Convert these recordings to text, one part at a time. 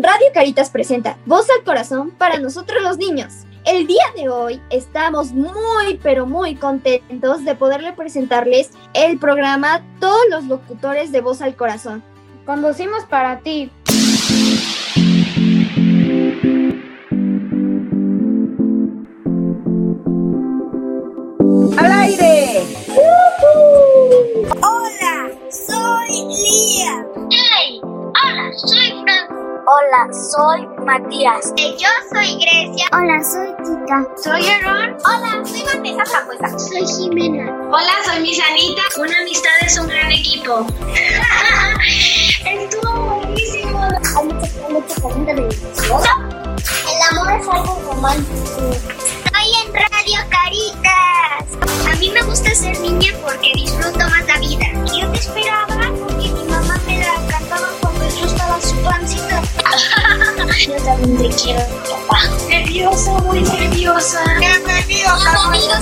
Radio Caritas presenta Voz al Corazón para nosotros los niños. El día de hoy estamos muy pero muy contentos de poderle presentarles el programa Todos los locutores de Voz al Corazón. Conducimos para ti. ¡Al aire! Hola, soy Lía. Hola, soy Matías. Yo soy Grecia. Hola, soy Kika. Soy Aaron. Hola, soy Vanessa Frambuesa. Soy Jimena. Hola, soy Misanita. Una amistad es un gran equipo. Estuvo buenísimo. Hay mucha, mucha comida deliciosa. El amor es algo romántico. Quiero, papá. Nerviosa, muy nerviosa. Bienvenidos a nuestra.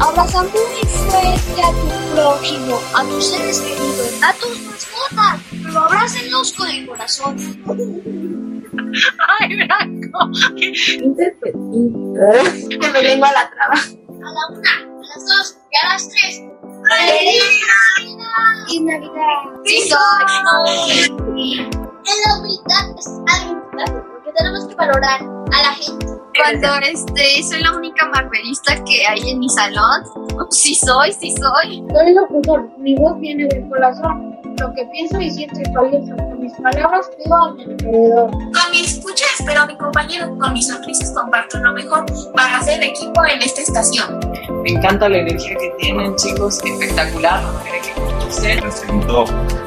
Abraza muy fuerte a tu prójimo, a tus seres queridos, a tus mascotas, pero abrácenlos con el corazón. Ay, Blanco. Que me vengo a la traba. A la una, a las dos y a las tres. ¡Feliz Y Navidad. Sí soy. En la humildad es algo importante porque tenemos que valorar a la gente. Cuando este, soy la única marvelista que hay en mi salón. Sí soy, sí soy. Soy locutor. Mi voz viene del corazón. Lo que pienso y siento es valioso. Con mis palabras pido a mi alrededor. Con mi escucha espero a mi compañero, con mis sonrisas comparto lo mejor para hacer equipo en esta estación. Me encanta la energía que tienen, chicos, espectacular. la manera que conducen. Me siento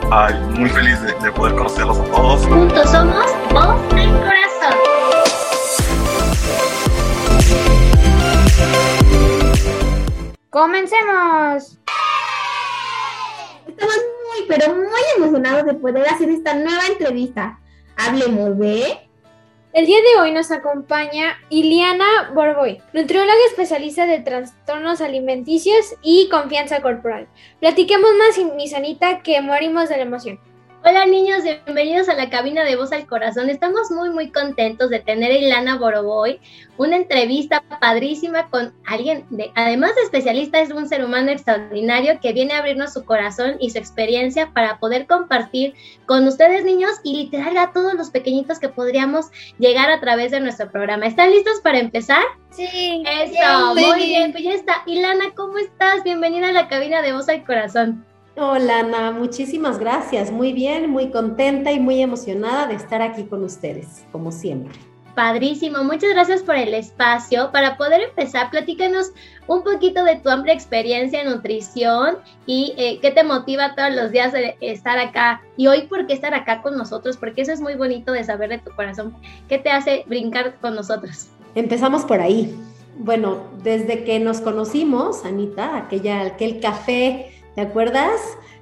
ay, muy feliz de, de poder conocerlos a todos. Juntos somos Voz del Corazón. ¡Comencemos! Estamos muy, pero muy emocionados de poder hacer esta nueva entrevista. Hablemos de... El día de hoy nos acompaña Iliana Borboy, nutrióloga especialista de trastornos alimenticios y confianza corporal. Platiquemos más, mi sanita, que morimos de la emoción. Hola niños, bienvenidos a la cabina de Voz al Corazón. Estamos muy muy contentos de tener a Ilana Boroboy, una entrevista padrísima con alguien, de, además de especialista, es un ser humano extraordinario que viene a abrirnos su corazón y su experiencia para poder compartir con ustedes niños y literal a todos los pequeñitos que podríamos llegar a través de nuestro programa. ¿Están listos para empezar? Sí. Eso, muy bien, pues ya está. Ilana, ¿cómo estás? Bienvenida a la cabina de Voz al Corazón. Hola Ana, muchísimas gracias. Muy bien, muy contenta y muy emocionada de estar aquí con ustedes, como siempre. Padrísimo, muchas gracias por el espacio. Para poder empezar, platícanos un poquito de tu amplia experiencia en nutrición y eh, qué te motiva todos los días de estar acá. Y hoy, ¿por qué estar acá con nosotros? Porque eso es muy bonito de saber de tu corazón. ¿Qué te hace brincar con nosotros? Empezamos por ahí. Bueno, desde que nos conocimos, Anita, aquella, aquel café ¿Te acuerdas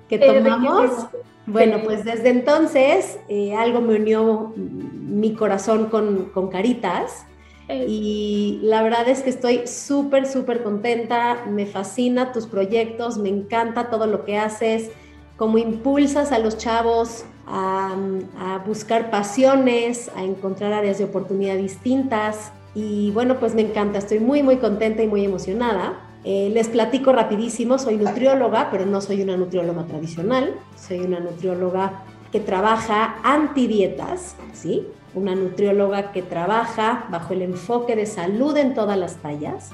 que tomamos? Bueno, pues desde entonces eh, algo me unió mi corazón con, con Caritas. Y la verdad es que estoy súper, súper contenta, me fascina tus proyectos, me encanta todo lo que haces, cómo impulsas a los chavos a, a buscar pasiones, a encontrar áreas de oportunidad distintas. Y bueno, pues me encanta, estoy muy, muy contenta y muy emocionada. Eh, les platico rapidísimo, soy nutrióloga, pero no soy una nutrióloga tradicional, soy una nutrióloga que trabaja antidietas, ¿sí? Una nutrióloga que trabaja bajo el enfoque de salud en todas las tallas.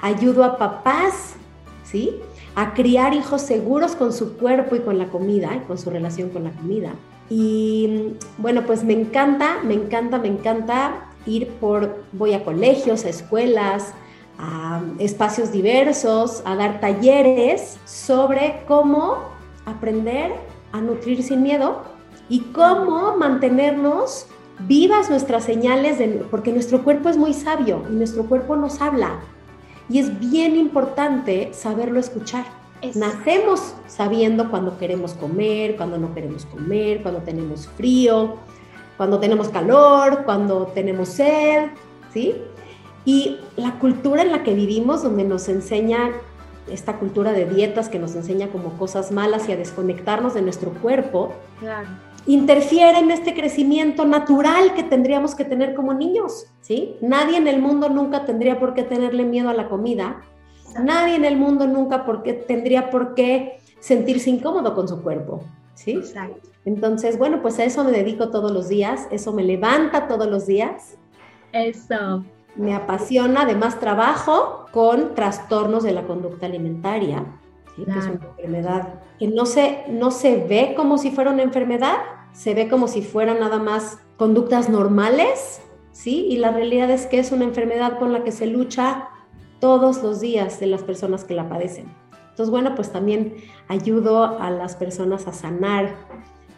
Ayudo a papás, ¿sí? A criar hijos seguros con su cuerpo y con la comida, y con su relación con la comida. Y bueno, pues me encanta, me encanta, me encanta ir por, voy a colegios, a escuelas, a espacios diversos, a dar talleres sobre cómo aprender a nutrir sin miedo y cómo mantenernos vivas nuestras señales, de, porque nuestro cuerpo es muy sabio y nuestro cuerpo nos habla. Y es bien importante saberlo escuchar. Es. Nacemos sabiendo cuando queremos comer, cuando no queremos comer, cuando tenemos frío, cuando tenemos calor, cuando tenemos sed, ¿sí? Y la cultura en la que vivimos, donde nos enseña esta cultura de dietas que nos enseña como cosas malas y a desconectarnos de nuestro cuerpo, interfiere en este crecimiento natural que tendríamos que tener como niños, ¿sí? Nadie en el mundo nunca tendría por qué tenerle miedo a la comida, nadie en el mundo nunca por tendría por qué sentirse incómodo con su cuerpo, ¿sí? Exacto. Entonces, bueno, pues a eso me dedico todos los días, eso me levanta todos los días. Eso. Me apasiona, además trabajo con trastornos de la conducta alimentaria, que es una enfermedad que no se, no se ve como si fuera una enfermedad, se ve como si fueran nada más conductas normales, ¿sí? Y la realidad es que es una enfermedad con la que se lucha todos los días de las personas que la padecen. Entonces, bueno, pues también ayudo a las personas a sanar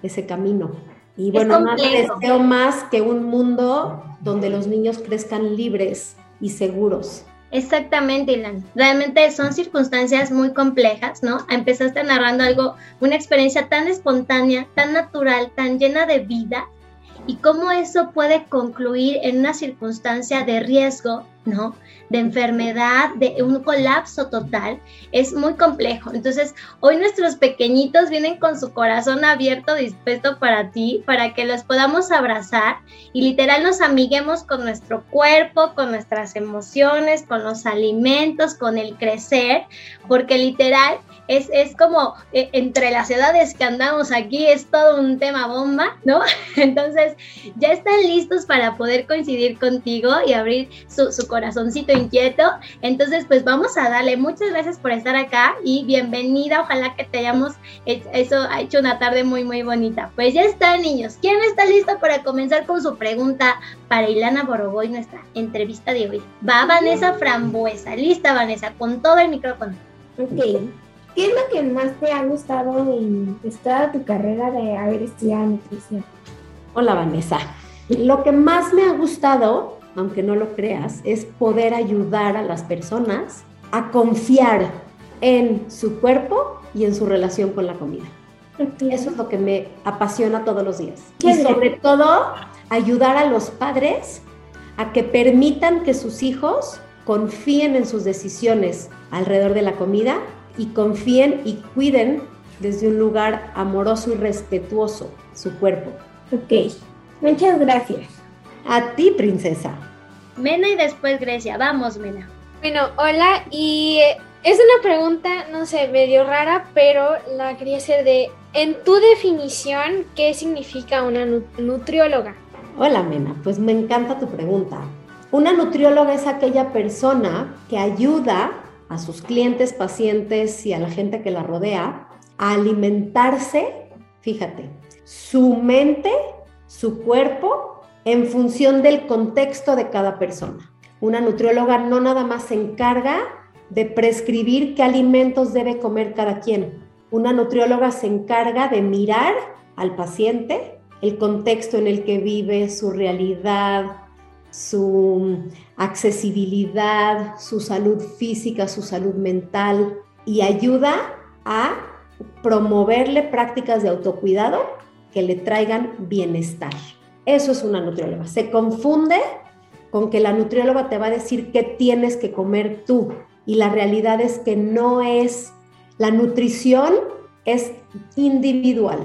ese camino. Y bueno, nada deseo más que un mundo donde los niños crezcan libres y seguros. Exactamente, Ilan. Realmente son circunstancias muy complejas, ¿no? Empezaste narrando algo, una experiencia tan espontánea, tan natural, tan llena de vida, y cómo eso puede concluir en una circunstancia de riesgo, ¿no? De enfermedad, de un colapso total, es muy complejo. Entonces, hoy nuestros pequeñitos vienen con su corazón abierto, dispuesto para ti, para que los podamos abrazar y literal nos amiguemos con nuestro cuerpo, con nuestras emociones, con los alimentos, con el crecer, porque literal es, es como eh, entre las edades que andamos aquí, es todo un tema bomba, ¿no? Entonces, ya están listos para poder coincidir contigo y abrir su, su corazoncito inquieto. Entonces, pues vamos a darle muchas gracias por estar acá y bienvenida. Ojalá que te hayamos eso ha hecho una tarde muy, muy bonita. Pues ya está, niños. ¿Quién está listo para comenzar con su pregunta para Ilana Boroboy, nuestra entrevista de hoy? Va Vanessa Frambuesa. Lista, Vanessa, con todo el micrófono. Ok. ¿Qué es lo que más te ha gustado en toda tu carrera de haber estudiado nutrición? Hola Vanessa. Lo que más me ha gustado, aunque no lo creas, es poder ayudar a las personas a confiar en su cuerpo y en su relación con la comida. Eso es lo que me apasiona todos los días. Y sobre todo, ayudar a los padres a que permitan que sus hijos confíen en sus decisiones alrededor de la comida y confíen y cuiden desde un lugar amoroso y respetuoso su cuerpo. Ok, muchas gracias. A ti, princesa. Mena y después Grecia. Vamos, Mena. Bueno, hola y eh, es una pregunta, no sé, medio rara, pero la quería hacer de, en tu definición, ¿qué significa una nutrióloga? Hola, Mena, pues me encanta tu pregunta. Una nutrióloga es aquella persona que ayuda a sus clientes, pacientes y a la gente que la rodea a alimentarse, fíjate, su mente, su cuerpo, en función del contexto de cada persona. Una nutrióloga no nada más se encarga de prescribir qué alimentos debe comer cada quien. Una nutrióloga se encarga de mirar al paciente, el contexto en el que vive, su realidad, su accesibilidad, su salud física, su salud mental y ayuda a promoverle prácticas de autocuidado que le traigan bienestar. Eso es una nutrióloga. Se confunde con que la nutrióloga te va a decir qué tienes que comer tú y la realidad es que no es, la nutrición es individual.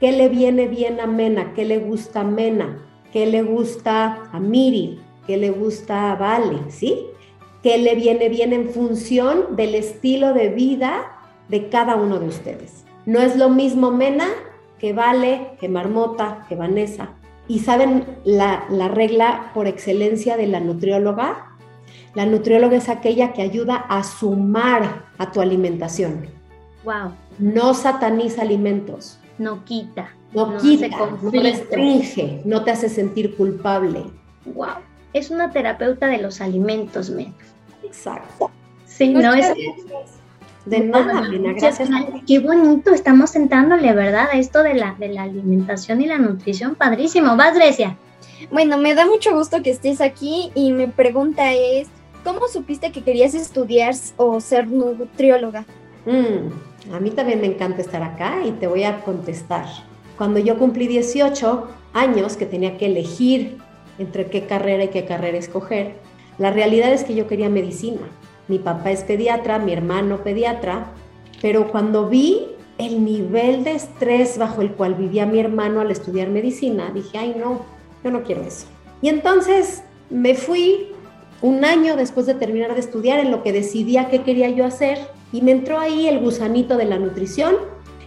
¿Qué le viene bien a Mena? ¿Qué le gusta a Mena? qué le gusta a Miri, qué le gusta a Vale, ¿sí? ¿Qué le viene bien en función del estilo de vida de cada uno de ustedes? No es lo mismo Mena que Vale, que Marmota, que Vanessa. ¿Y saben la, la regla por excelencia de la nutrióloga? La nutrióloga es aquella que ayuda a sumar a tu alimentación. Wow. No sataniza alimentos. No quita. No, quita, no restringe, no te hace sentir culpable. Wow, es una terapeuta de los alimentos, men. Exacto. Sí, no es... De nada, Mena, gracias. Qué bonito, estamos sentándole, ¿verdad? A esto de la, de la alimentación y la nutrición, padrísimo. Vas, Grecia. Bueno, me da mucho gusto que estés aquí y mi pregunta es, ¿cómo supiste que querías estudiar o ser nutrióloga? Mm, a mí también me encanta estar acá y te voy a contestar. Cuando yo cumplí 18 años, que tenía que elegir entre qué carrera y qué carrera escoger, la realidad es que yo quería medicina. mi papá es pediatra, mi hermano pediatra, pero cuando vi el nivel de estrés bajo el cual vivía mi hermano al estudiar medicina, dije, ay no, yo no quiero eso. Y entonces me fui un año después de terminar de estudiar en lo que decidía qué quería yo hacer y me entró ahí el gusanito de la nutrición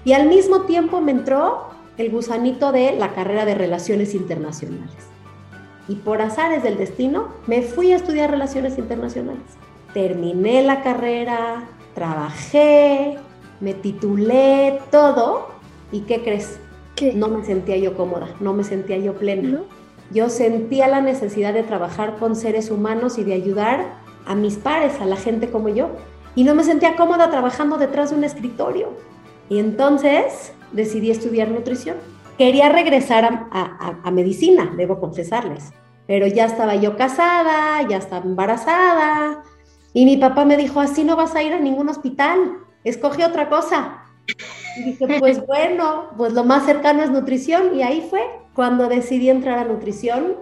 y al mismo tiempo me entró el gusanito de la carrera de relaciones internacionales. Y por azares del destino me fui a estudiar relaciones internacionales. Terminé la carrera, trabajé, me titulé, todo. ¿Y qué crees? No me sentía yo cómoda, no me sentía yo plena. Yo sentía la necesidad de trabajar con seres humanos y de ayudar a mis pares, a la gente como yo. Y no me sentía cómoda trabajando detrás de un escritorio. Y entonces decidí estudiar nutrición. Quería regresar a, medicina, debo confesarles, pero ya estaba yo casada, ya estaba embarazada. Y mi papá me dijo, así no vas a ir a ningún hospital, escoge otra cosa. Y dije, pues bueno, pues lo más cercano es nutrición. Y ahí fue cuando decidí entrar a nutrición.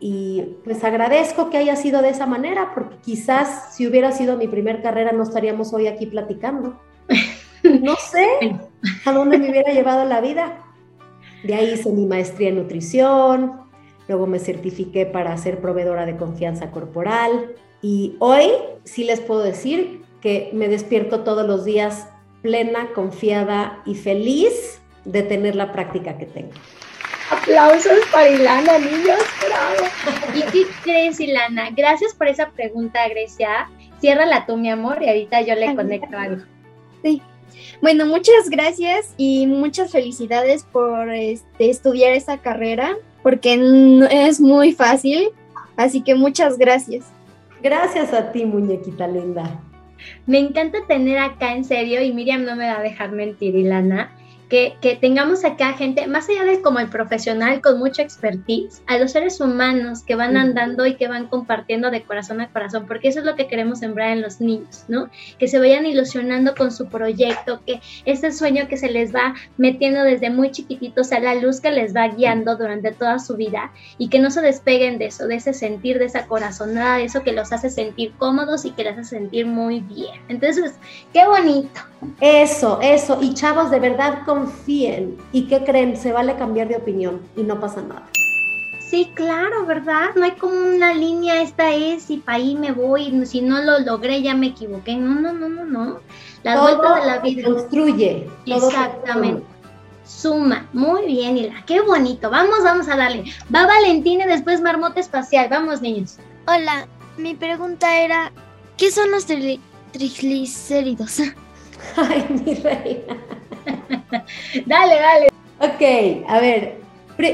Y pues agradezco que haya sido de esa manera, porque quizás si hubiera sido mi primer carrera no estaríamos hoy aquí platicando. No sé a dónde me hubiera llevado la vida. De ahí hice mi maestría en nutrición, luego me certifiqué para ser proveedora de confianza corporal y hoy sí les puedo decir que me despierto todos los días plena, confiada y feliz de tener la práctica que tengo. Aplausos para Ilana, niños, bravo. ¿Y qué crees, Ilana? Gracias por esa pregunta, Grecia. Ciérrala tú, mi amor, y ahorita yo le conecto algo. Sí. Bueno, muchas gracias y muchas felicidades por este, estudiar esa carrera, porque no es muy fácil, así que muchas gracias. Gracias a ti, muñequita linda. Me encanta tener acá en serio, y Miriam no me va a dejar mentir, Ilana, que, tengamos acá gente, más allá de como el profesional con mucha expertise, a los seres humanos que van andando y que van compartiendo de corazón a corazón, porque eso es lo que queremos sembrar en los niños, ¿no? Que se vayan ilusionando con su proyecto, que ese sueño que se les va metiendo desde muy chiquititos a la luz que les va guiando durante toda su vida y que no se despeguen de eso, de ese sentir, de esa corazonada, de eso que los hace sentir cómodos y que les hace sentir muy bien. Entonces, qué bonito. Eso, eso. Y chavos, de verdad, confíen. ¿Y qué creen? Se vale cambiar de opinión y no pasa nada. Sí, claro, ¿verdad? No hay como una línea, esta es y para ahí me voy, si no lo logré ya me equivoqué. No, no, no, no, no. La vuelta de la vida. Construye. Exactamente. Suma. Muy bien, Hila. Qué bonito. Vamos, vamos a darle. Va Valentina y después Marmota Espacial. Vamos, niños. Hola, mi pregunta era, ¿qué son los triglicéridos? Ay, mi reina. dale, dale. Ok, a ver,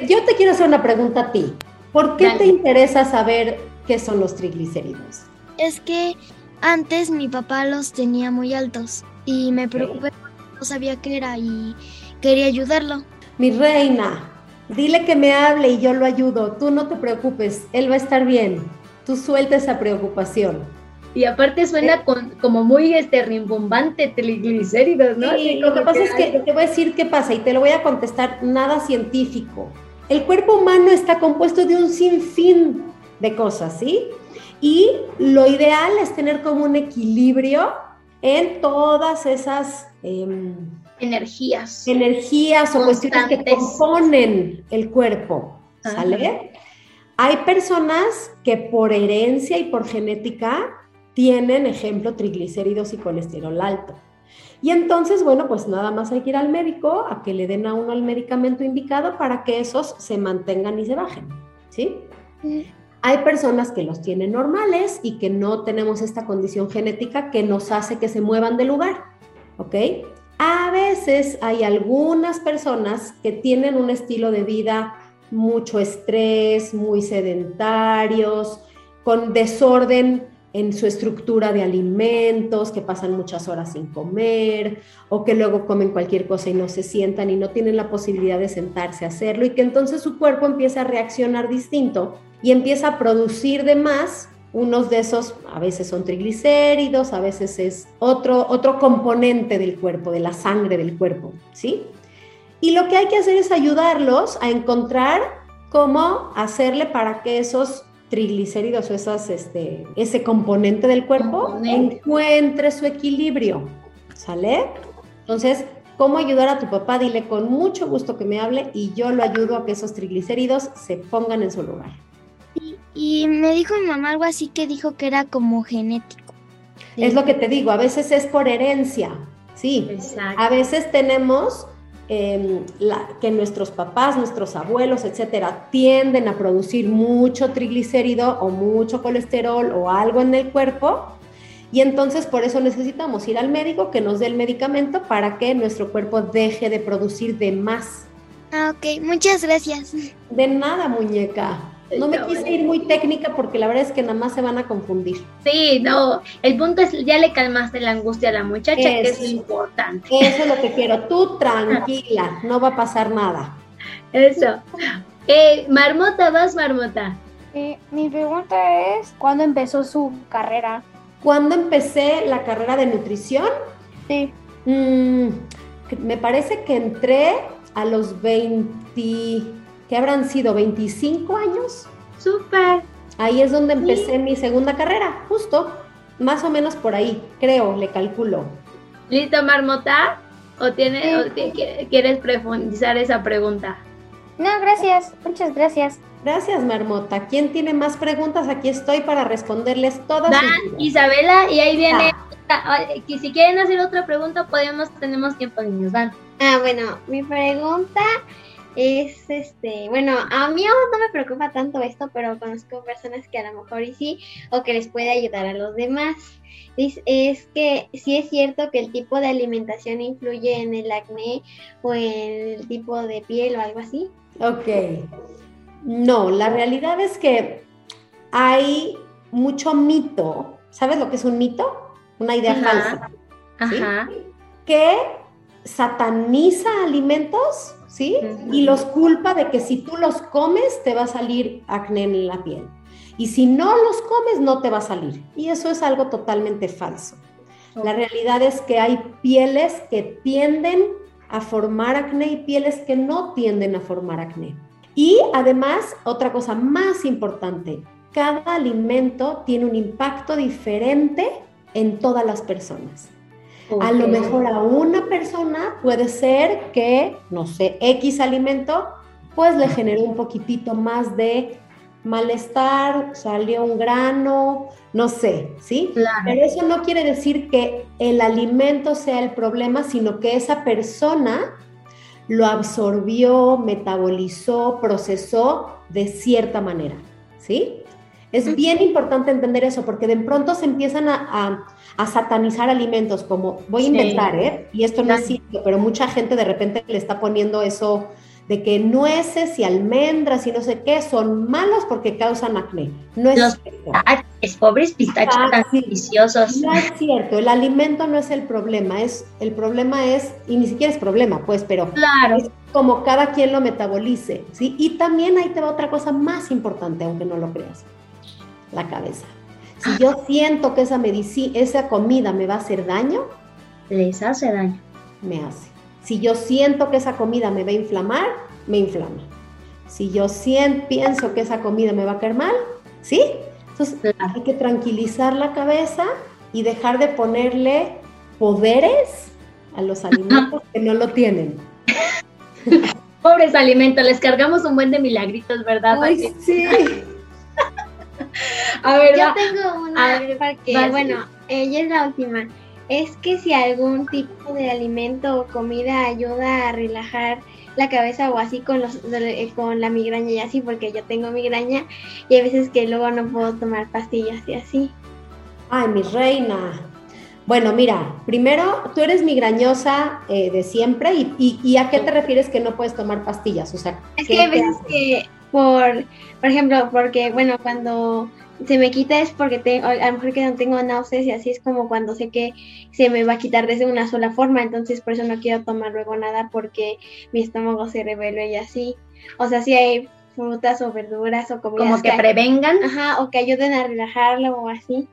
yo te quiero hacer una pregunta a ti. ¿Por qué te interesa saber qué son los triglicéridos? Es que antes mi papá los tenía muy altos y me preocupé porque no sabía qué era y quería ayudarlo. Mi reina, dile que me hable y yo lo ayudo. Tú no te preocupes, él va a estar bien. Tú suelta esa preocupación. Y aparte suena con, como muy este, rimbombante, triglicéridos, ¿no? Sí, lo que pasa es que te voy a decir qué pasa y te lo voy a contestar nada científico. El cuerpo humano está compuesto de un sinfín de cosas, ¿sí? Y lo ideal es tener como un equilibrio en todas esas em, energías. Energías o cuestiones que componen el cuerpo, ¿sale? Hay personas que por herencia y por genética tienen, ejemplo, triglicéridos y colesterol alto. Y entonces, bueno, pues nada más hay que ir al médico a que le den a uno el medicamento indicado para que esos se mantengan y se bajen, ¿sí? Hay personas que los tienen normales y que no tenemos esta condición genética que nos hace que se muevan de lugar, ¿ok? A veces hay algunas personas que tienen un estilo de vida mucho estrés, muy sedentarios, con desorden en su estructura de alimentos, que pasan muchas horas sin comer o que luego comen cualquier cosa y no se sientan y no tienen la posibilidad de sentarse a hacerlo y que entonces su cuerpo empieza a reaccionar distinto y empieza a producir de más unos de esos, a veces son triglicéridos, a veces es otro, otro componente del cuerpo, de la sangre del cuerpo, ¿sí? Y lo que hay que hacer es ayudarlos a encontrar cómo hacerle para que esos triglicéridos o esas, este, ese componente del cuerpo encuentre su equilibrio. ¿Sale? Entonces, ¿cómo ayudar a tu papá? Dile con mucho gusto que me hable y yo lo ayudo a que esos triglicéridos se pongan en su lugar. Y, me dijo mi mamá algo así que dijo que era como genético. Es lo que te digo, a veces es por herencia, sí. A veces tenemos em, que nuestros papás, nuestros abuelos, etcétera, tienden a producir mucho triglicérido o mucho colesterol o algo en el cuerpo y entonces por eso necesitamos ir al médico que nos dé el medicamento para que nuestro cuerpo deje de producir de más. Ah, ok, muchas gracias. De nada, muñeca. No me quise ir muy técnica porque la verdad es que nada más se van a confundir. Sí, no, el punto es, ya le calmaste la angustia a la muchacha, que es lo importante. Eso es lo que quiero, tú tranquila, no va a pasar nada. Eso. Eh, marmota, vas, Marmota. Eh, mi pregunta es, ¿cuándo empezó su carrera? ¿Cuándo empecé la carrera de nutrición? Sí. Mm, me parece que entré a los 20, ¿qué habrán sido? ¿25 años? Súper. Ahí es donde empecé mi segunda carrera, justo, más o menos por ahí, creo, le calculo. ¿Listo, Marmota? ¿O, tiene, o quieres profundizar esa pregunta? No, gracias, muchas gracias. Gracias, Marmota. ¿Quién tiene más preguntas? Aquí estoy para responderles todas. Isabela, y ahí viene. Y si quieren hacer otra pregunta, podemos, tenemos tiempo, niños. Van. Ah, bueno, mi pregunta es este, bueno, a mí no me preocupa tanto esto, pero conozco personas que a lo mejor y sí, o que les puede ayudar a los demás. Es, es que sí es cierto que el tipo de alimentación influye en el acné o en el tipo de piel o algo así. Ok. No, la realidad es que hay mucho mito. ¿Sabes lo que es un mito? Una idea falsa. Ajá. Que sataniza alimentos, ¿sí? Y los culpa de que si tú los comes te va a salir acné en la piel. Y si no los comes no te va a salir. Y eso es algo totalmente falso. La realidad es que hay pieles que tienden a formar acné y pieles que no tienden a formar acné. Y además, otra cosa más importante, cada alimento tiene un impacto diferente en todas las personas. A lo mejor a una persona puede ser que, no sé, X alimento, pues le generó un poquitito más de malestar, salió un grano, no sé, ¿sí? Pero eso no quiere decir que el alimento sea el problema, sino que esa persona lo absorbió, metabolizó, procesó de cierta manera, ¿sí? Es bien importante entender eso porque de pronto se empiezan a, satanizar alimentos como, voy a inventar, ¿eh? Y esto no es cierto, pero mucha gente de repente le está poniendo eso de que nueces y almendras y no sé qué son malos porque causan acné. No es Los es pobres pistachos ah, tan deliciosos. No es cierto, el alimento no es el problema, es el problema es y ni siquiera es problema, pues, pero claro. es como cada quien lo metabolice, ¿sí? Y también ahí te va otra cosa más importante, aunque no lo creas. La cabeza. Si yo siento que esa medicina, esa comida me va a hacer daño, les hace daño. Me hace. Si yo siento que esa comida me va a inflamar, me inflama. Si yo siento, pienso que esa comida me va a caer mal, ¿sí? Entonces hay que tranquilizar la cabeza y dejar de ponerle poderes a los alimentos que no lo tienen. Pobres alimentos, les cargamos un buen de milagritos, ¿verdad? sí. a ver, yo tengo una, porque, bueno, ella es la última es que si algún tipo de alimento o comida ayuda a relajar la cabeza o así con los eh, con la migraña y así porque yo tengo migraña y hay veces que luego no puedo tomar pastillas y así. Ay, mi reina. Bueno, mira, primero, tú eres migrañosa eh, de siempre y, y, ¿a qué te refieres que no puedes tomar pastillas? O sea, es que hay veces que por, por ejemplo, porque, bueno, cuando se me quita es porque tengo, a lo mejor que no tengo náuseas y así es como cuando sé que se me va a quitar desde una sola forma, entonces por eso no quiero tomar luego nada porque mi estómago se revela y así. O sea, si hay frutas o verduras o comidas como que, prevengan, ajá, o que ayuden a relajarlo o así.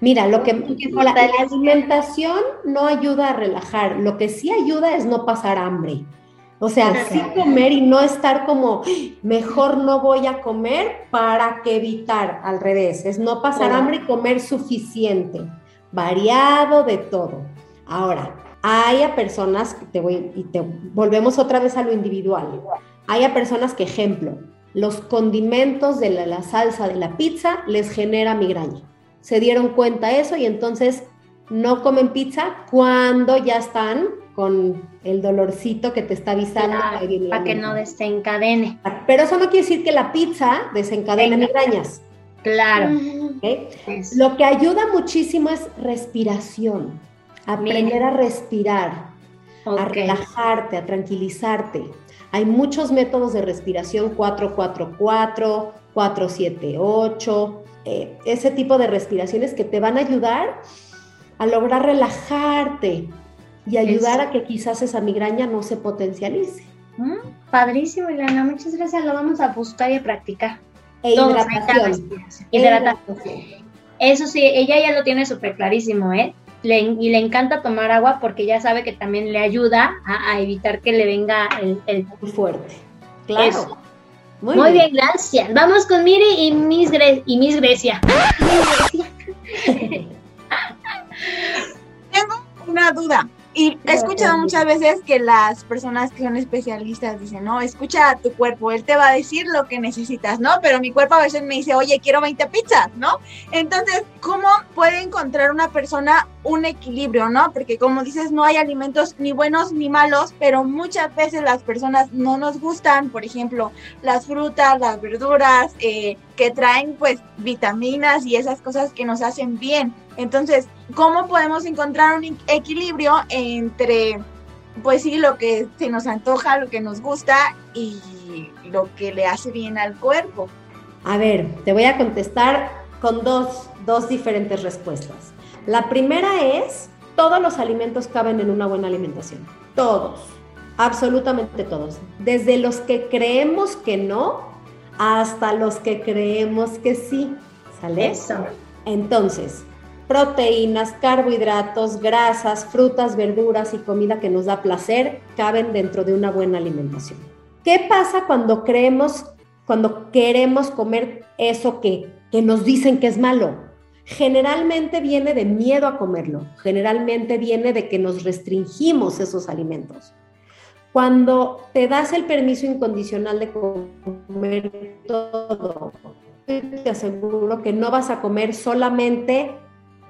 Mira, lo que, la, la alimentación no ayuda a relajar, lo que sí ayuda es no pasar hambre. O sea, sí comer y no estar como, mejor no voy a comer para que evitar, al revés, es no pasar hambre y comer suficiente, variado de todo. Ahora, hay a personas, que te voy, y te volvemos otra vez a lo individual, hay a personas que, ejemplo, los condimentos de la, la salsa de la pizza les genera migraña. Se dieron cuenta eso y entonces no comen pizza cuando ya están con el dolorcito que te está avisando para que no desencadene. Pero eso no quiere decir que la pizza desencadene migrañas. Claro. Lo que ayuda muchísimo es respiración. Aprender a respirar, a relajarte, a tranquilizarte. Hay muchos métodos de respiración, 444, 478, eh, ese tipo de respiraciones que te van a ayudar a lograr relajarte y ayudar a que quizás esa migraña no se potencialice. Mm, padrísimo, Ileana, muchas gracias. Lo vamos a buscar y a practicar. E hidratación. hidratación. Eso sí, ella ya lo tiene súper clarísimo, ¿eh? y le encanta tomar agua porque ya sabe que también le ayuda a, evitar que le venga el, el... Muy fuerte. Claro. Muy, bien. gracias. Vamos con Miri y Miss, y Miss Grecia. Tengo una duda. Y he escuchado muchas veces que las personas que son especialistas dicen, no, escucha a tu cuerpo, él te va a decir lo que necesitas, ¿no? Pero mi cuerpo a veces me dice, oye, quiero 20 pizzas, ¿no? Entonces, ¿cómo puede encontrar una persona un equilibrio, ¿no? Porque como dices, no hay alimentos ni buenos ni malos, pero muchas veces las personas no nos gustan, por ejemplo, las frutas, las verduras, eh, que traen pues vitaminas y esas cosas que nos hacen bien. Entonces, ¿cómo podemos encontrar un equilibrio entre, pues sí, lo que se nos antoja, lo que nos gusta y lo que le hace bien al cuerpo? A ver, te voy a contestar con dos, dos diferentes respuestas. La primera es, todos los alimentos caben en una buena alimentación. Todos, absolutamente todos. Desde los que creemos que no hasta los que creemos que sí. ¿Sale? Eso. Entonces, proteínas, carbohidratos, grasas, frutas, verduras y comida que nos da placer caben dentro de una buena alimentación. ¿Qué pasa cuando creemos, cuando queremos comer eso que, que nos dicen que es malo? Generalmente viene de miedo a comerlo, generalmente viene de que nos restringimos esos alimentos. Cuando te das el permiso incondicional de comer todo, te aseguro que no vas a comer solamente,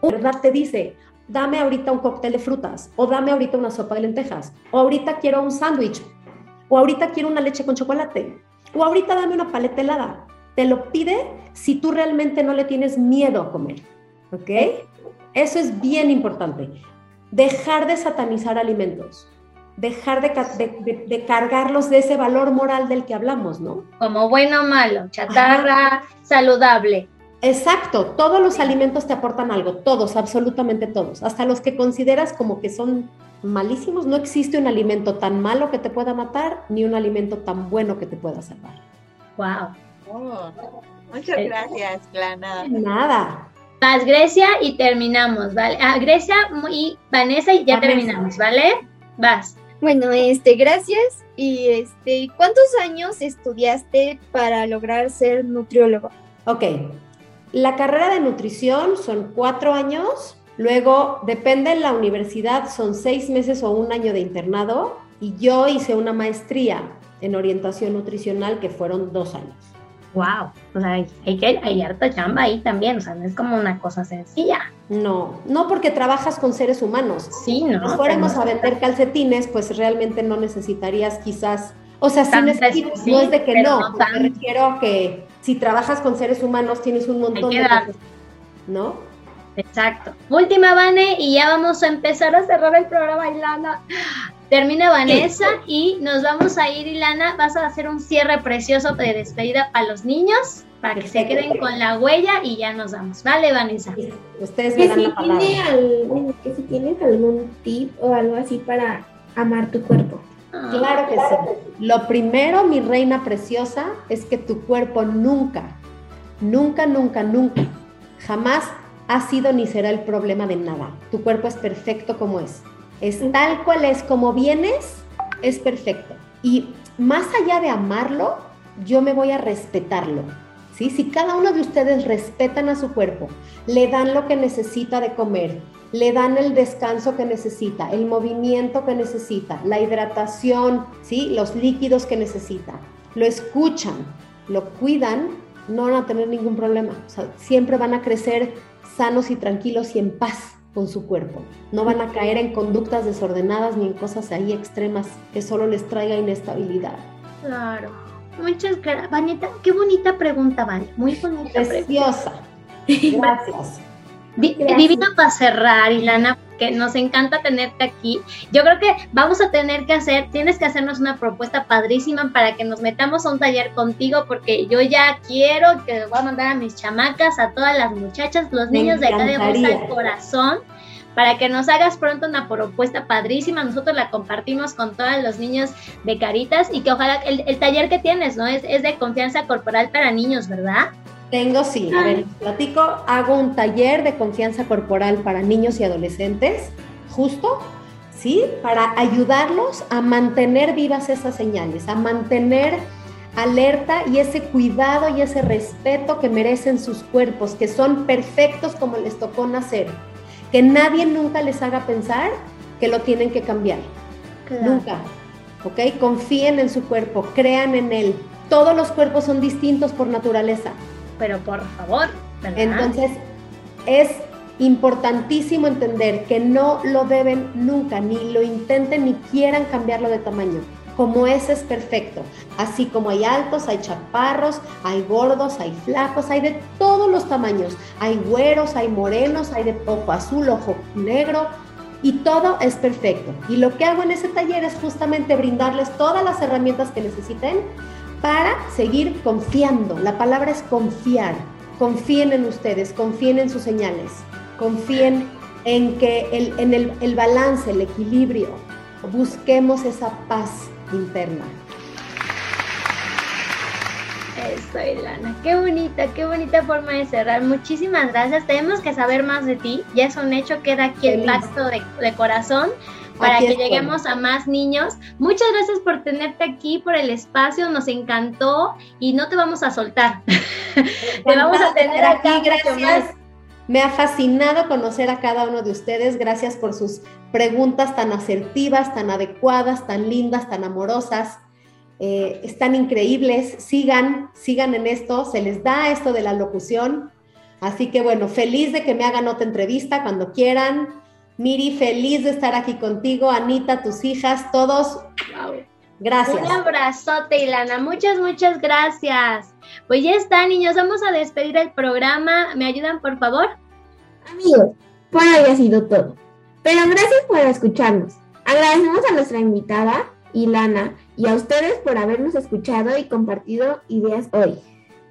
¿verdad? Te dice, dame ahorita un cóctel de frutas, o dame ahorita una sopa de lentejas, o ahorita quiero un sándwich, o ahorita quiero una leche con chocolate, o ahorita dame una paleta helada. Te lo pide si tú realmente no le tienes miedo a comer, ¿ok? Eso es bien importante. Dejar de satanizar alimentos dejar de, cargarlos de ese valor moral del que hablamos, ¿no? Como bueno o malo, chatarra, saludable. Exacto, todos los alimentos te aportan algo, todos, absolutamente todos, hasta los que consideras como que son malísimos, no existe un alimento tan malo que te pueda matar, ni un alimento tan bueno que te pueda salvar. Wow. muchas eh, gracias, Plana. Nada. Vas Grecia y terminamos, ¿vale? Ah, Grecia y Vanessa y ya terminamos, ¿vale? Vas. Bueno, este, gracias. Y este, ¿cuántos años estudiaste para lograr ser nutriólogo? Ok, la carrera de nutrición son cuatro años, luego depende de la universidad, son seis meses o un año de internado, y yo hice una maestría en orientación nutricional que fueron dos años wow, o sea, hay, que, hay harta chamba ahí también, o sea, no es como una cosa sencilla. No, no porque trabajas con seres humanos. Sí, no. Si fuéramos a vender calcetines, pues realmente no necesitarías quizás, o sea, sí necesitas, no es de que no, me refiero a que si trabajas con seres humanos tienes un montón de cosas, ¿no? Exacto. Última, Vane, y ya vamos a empezar a cerrar el programa, Ilana. Termina Vanessa y nos vamos a ir, Ilana. Vas a hacer un cierre precioso de despedida para los niños, para que se queden con la huella y ya nos vamos. Vale, Vanessa. Ustedes me dan la palabra. que si tienes algún tip o algo así para amar tu cuerpo. Ah. Claro que sí. Lo primero, mi reina preciosa, es que tu cuerpo nunca, nunca, nunca, nunca, jamás ha sido ni será el problema de nada. Tu cuerpo es perfecto como es. Es tal cual es, como vienes, es perfecto. Y más allá de amarlo, yo me voy a respetarlo. ¿sí? Si cada uno de ustedes respetan a su cuerpo, le dan lo que necesita de comer, le dan el descanso que necesita, el movimiento que necesita, la hidratación, ¿sí? los líquidos que necesita, lo escuchan, lo cuidan, no van a tener ningún problema. siempre van a crecer sanos y tranquilos y en paz con su cuerpo. No van a caer en conductas desordenadas ni en cosas ahí extremas que solo les traiga inestabilidad. Claro. Muchas gracias. Vanita, qué bonita pregunta, Van. Muy bonita. Preciosa. Gracias. Divina para cerrar, Ilana, que nos encanta tenerte aquí. Yo creo que vamos a tener que hacer, tienes que hacernos una propuesta padrísima para que nos metamos a un taller contigo, porque yo ya quiero que voy a mandar a mis chamacas, a todas las muchachas, los niños de acá de Voz al Corazón, para que nos hagas pronto una propuesta padrísima. Nosotros la compartimos con todos los niños de Caritas y que ojalá el, taller que tienes, ¿no? Es, es de confianza corporal para niños, ¿verdad? Tengo, sí. A ver, platico. Hago un taller de confianza corporal para niños y adolescentes, justo, ¿sí? Para ayudarlos a mantener vivas esas señales, a mantener alerta y ese cuidado y ese respeto que merecen sus cuerpos, que son perfectos como les tocó nacer. Que nadie nunca les haga pensar que lo tienen que cambiar. Nunca. ¿Ok? Confíen en su cuerpo, crean en él. Todos los cuerpos son distintos por naturaleza pero por favor, ¿verdad? Entonces, es importantísimo entender que no lo deben nunca, ni lo intenten, ni quieran cambiarlo de tamaño. Como ese es perfecto. Así como hay altos, hay chaparros, hay gordos, hay flacos, hay de todos los tamaños. Hay güeros, hay morenos, hay de ojo azul, ojo negro, y todo es perfecto. Y lo que hago en ese taller es justamente brindarles todas las herramientas que necesiten para seguir confiando. La palabra es confiar. Confíen en ustedes, confíen en sus señales, confíen en que el, en el, balance, el equilibrio, busquemos esa paz interna. Eso, Ilana. Qué bonita, qué bonita forma de cerrar. Muchísimas gracias. Tenemos que saber más de ti. Ya es un hecho, queda aquí el pacto de, de corazón para que lleguemos a más niños. Muchas gracias por tenerte aquí, por el espacio, nos encantó y no te vamos a soltar. te vamos a tener aquí, gracias. Me ha fascinado conocer a cada uno de ustedes. Gracias por sus preguntas tan asertivas, tan adecuadas, tan lindas, tan amorosas. Eh, están increíbles. Sigan, sigan en esto. Se les da esto de la locución. Así que bueno, feliz de que me hagan otra entrevista cuando quieran. Miri, feliz de estar aquí contigo, Anita, tus hijas, todos. Gracias. Un abrazote, Ilana. Muchas, muchas gracias. Pues ya está, niños. Vamos a despedir el programa. ¿Me ayudan, por favor? Amigos, por hoy ha sido todo. Pero gracias por escucharnos. Agradecemos a nuestra invitada, Ilana, y a ustedes por habernos escuchado y compartido ideas hoy.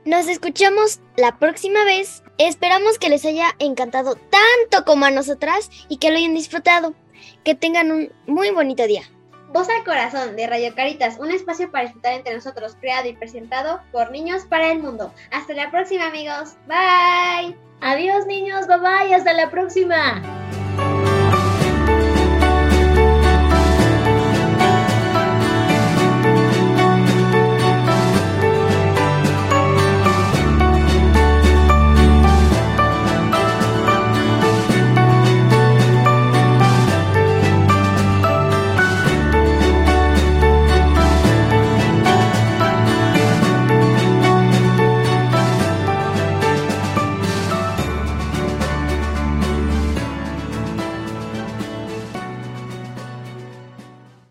Nos escuchamos la próxima vez. Esperamos que les haya encantado tanto como a nosotras y que lo hayan disfrutado. Que tengan un muy bonito día. Voz al Corazón de Radio Caritas, un espacio para disfrutar entre nosotros, creado y presentado por niños para el mundo. Hasta la próxima, amigos. Bye. Adiós, niños. Bye bye. Hasta la próxima.